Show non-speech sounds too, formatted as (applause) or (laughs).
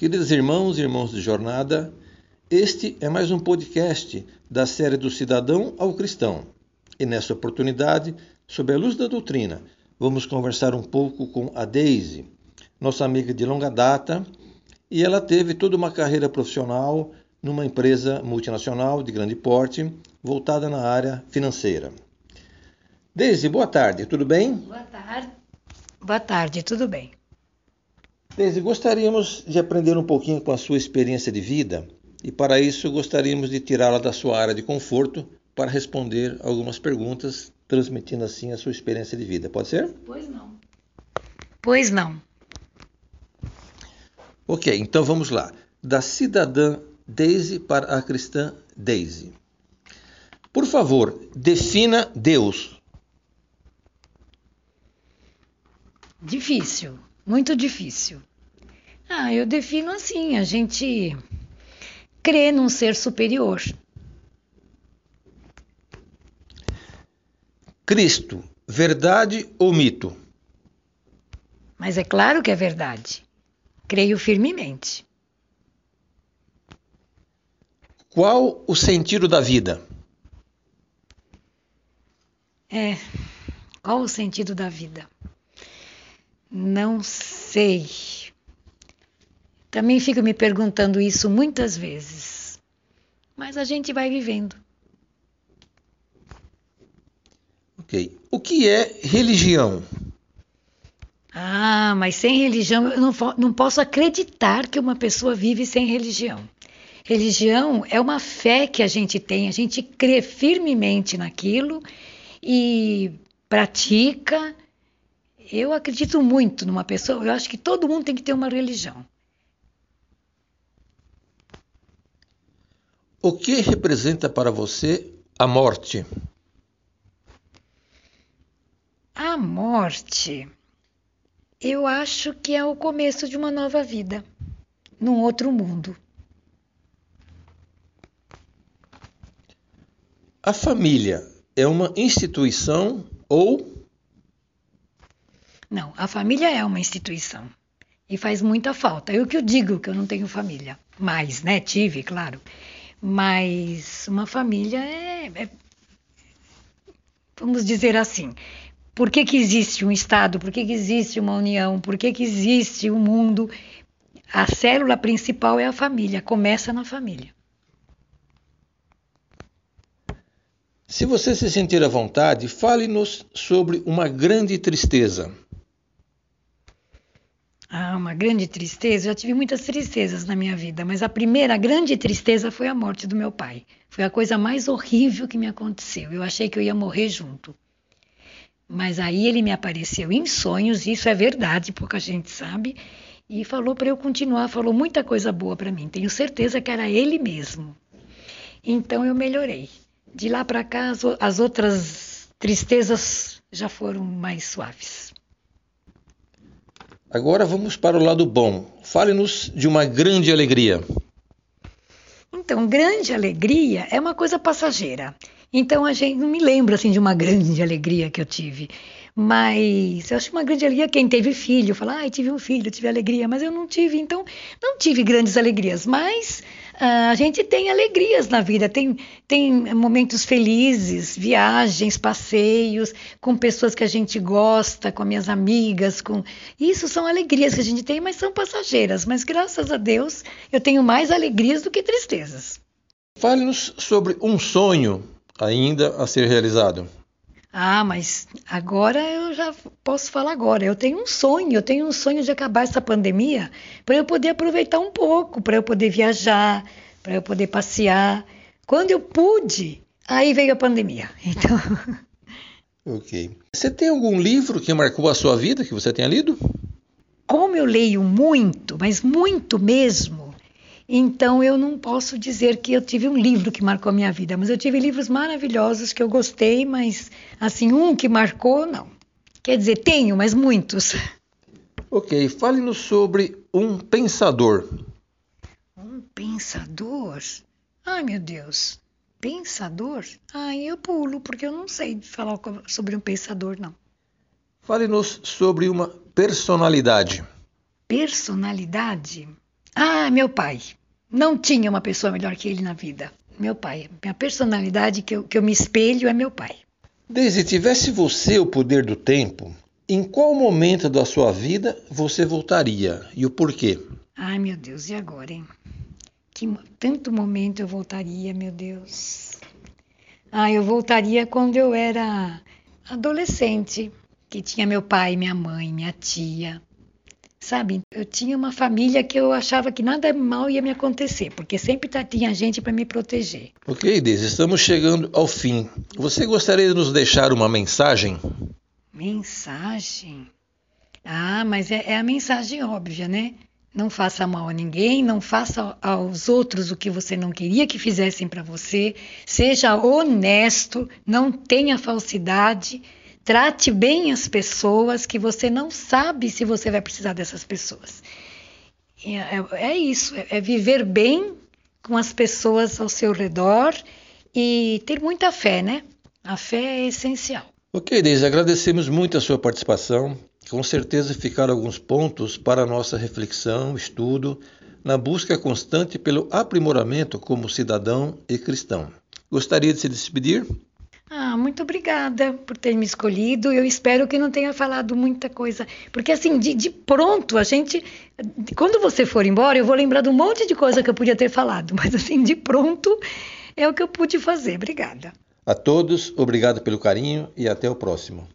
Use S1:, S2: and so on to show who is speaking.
S1: Queridos irmãos e irmãos de jornada, este é mais um podcast da série do Cidadão ao Cristão. E nessa oportunidade, sob a luz da doutrina, vamos conversar um pouco com a Daisy, nossa amiga de longa data, e ela teve toda uma carreira profissional numa empresa multinacional de grande porte, voltada na área financeira. Daisy, boa tarde, tudo bem?
S2: Boa tarde. Boa tarde, tudo bem.
S1: Daisy, gostaríamos de aprender um pouquinho com a sua experiência de vida e, para isso, gostaríamos de tirá-la da sua área de conforto para responder algumas perguntas, transmitindo assim a sua experiência de vida. Pode ser?
S2: Pois não. Pois não.
S1: Ok, então vamos lá. Da cidadã Daisy para a cristã Daisy. Por favor, defina Deus.
S2: Difícil, muito difícil. Ah, eu defino assim: a gente crê num ser superior.
S1: Cristo, verdade ou mito?
S2: Mas é claro que é verdade. Creio firmemente.
S1: Qual o sentido da vida?
S2: É, qual o sentido da vida? Não sei. Também fico me perguntando isso muitas vezes. Mas a gente vai vivendo.
S1: Ok. O que é religião?
S2: Ah, mas sem religião eu não, não posso acreditar que uma pessoa vive sem religião. Religião é uma fé que a gente tem, a gente crê firmemente naquilo e pratica. Eu acredito muito numa pessoa, eu acho que todo mundo tem que ter uma religião.
S1: O que representa para você a morte?
S2: A morte, eu acho que é o começo de uma nova vida, num outro mundo.
S1: A família é uma instituição ou.
S2: Não, a família é uma instituição. E faz muita falta. Eu que eu digo que eu não tenho família. Mais, né? Tive, claro. Mas uma família é, é. vamos dizer assim. Por que, que existe um Estado? Por que, que existe uma união? Por que, que existe um mundo? A célula principal é a família, começa na família.
S1: Se você se sentir à vontade, fale-nos sobre uma grande tristeza.
S2: Ah, uma grande tristeza. Eu já tive muitas tristezas na minha vida, mas a primeira grande tristeza foi a morte do meu pai. Foi a coisa mais horrível que me aconteceu. Eu achei que eu ia morrer junto. Mas aí ele me apareceu em sonhos, isso é verdade, pouca gente sabe, e falou para eu continuar, falou muita coisa boa para mim. Tenho certeza que era ele mesmo. Então eu melhorei. De lá para cá, as outras tristezas já foram mais suaves.
S1: Agora vamos para o lado bom. Fale-nos de uma grande alegria.
S2: Então, grande alegria é uma coisa passageira. Então, a gente não me lembra assim de uma grande alegria que eu tive. Mas eu acho uma grande alegria quem teve filho. Fala, ai, tive um filho, tive alegria. Mas eu não tive, então não tive grandes alegrias. Mas a gente tem alegrias na vida, tem, tem momentos felizes, viagens, passeios, com pessoas que a gente gosta, com minhas amigas. com Isso são alegrias que a gente tem, mas são passageiras. Mas graças a Deus eu tenho mais alegrias do que tristezas.
S1: Fale-nos sobre um sonho ainda a ser realizado.
S2: Ah, mas agora eu já posso falar agora. Eu tenho um sonho, eu tenho um sonho de acabar essa pandemia para eu poder aproveitar um pouco, para eu poder viajar, para eu poder passear. Quando eu pude, aí veio a pandemia. (laughs) Então.
S1: Ok. Você tem algum livro que marcou a sua vida que você tenha lido?
S2: Como eu leio muito, mas muito mesmo, então eu não posso dizer que eu tive um livro que marcou a minha vida, mas eu tive livros maravilhosos que eu gostei, mas assim, um que marcou, não. Quer dizer, tenho, mas muitos.
S1: Ok, fale-nos sobre um pensador.
S2: Um pensador? Ai, meu Deus. Pensador? Ai, eu pulo, porque eu não sei falar sobre um pensador, não.
S1: Fale-nos sobre uma personalidade.
S2: Personalidade? Ah, meu pai. Não tinha uma pessoa melhor que ele na vida. Meu pai. Minha personalidade que eu, que eu me espelho é meu pai.
S1: Daisy, tivesse você o poder do tempo, em qual momento da sua vida você voltaria e o porquê?
S2: Ai, meu Deus, e agora, hein? Que tanto momento eu voltaria, meu Deus. Ah, eu voltaria quando eu era adolescente, que tinha meu pai, minha mãe, minha tia. Sabe, eu tinha uma família que eu achava que nada mal ia me acontecer, porque sempre tá, tinha gente para me proteger.
S1: Ok, Deise, estamos chegando ao fim. Você gostaria de nos deixar uma mensagem?
S2: Mensagem? Ah, mas é, é a mensagem óbvia, né? Não faça mal a ninguém, não faça aos outros o que você não queria que fizessem para você. Seja honesto, não tenha falsidade. Trate bem as pessoas que você não sabe se você vai precisar dessas pessoas. É, é, é isso, é, é viver bem com as pessoas ao seu redor e ter muita fé, né? A fé é essencial.
S1: Ok, Deise, agradecemos muito a sua participação. Com certeza ficaram alguns pontos para nossa reflexão, estudo, na busca constante pelo aprimoramento como cidadão e cristão. Gostaria de se despedir?
S2: Ah, muito obrigada por ter me escolhido. Eu espero que não tenha falado muita coisa. Porque, assim, de, de, pronto, a gente. Quando você for embora, eu vou lembrar de um monte de coisa que eu podia ter falado. (laughs) Mas, assim, de pronto, é o que eu pude fazer. Obrigada.
S1: A todos, obrigado pelo carinho e até o próximo.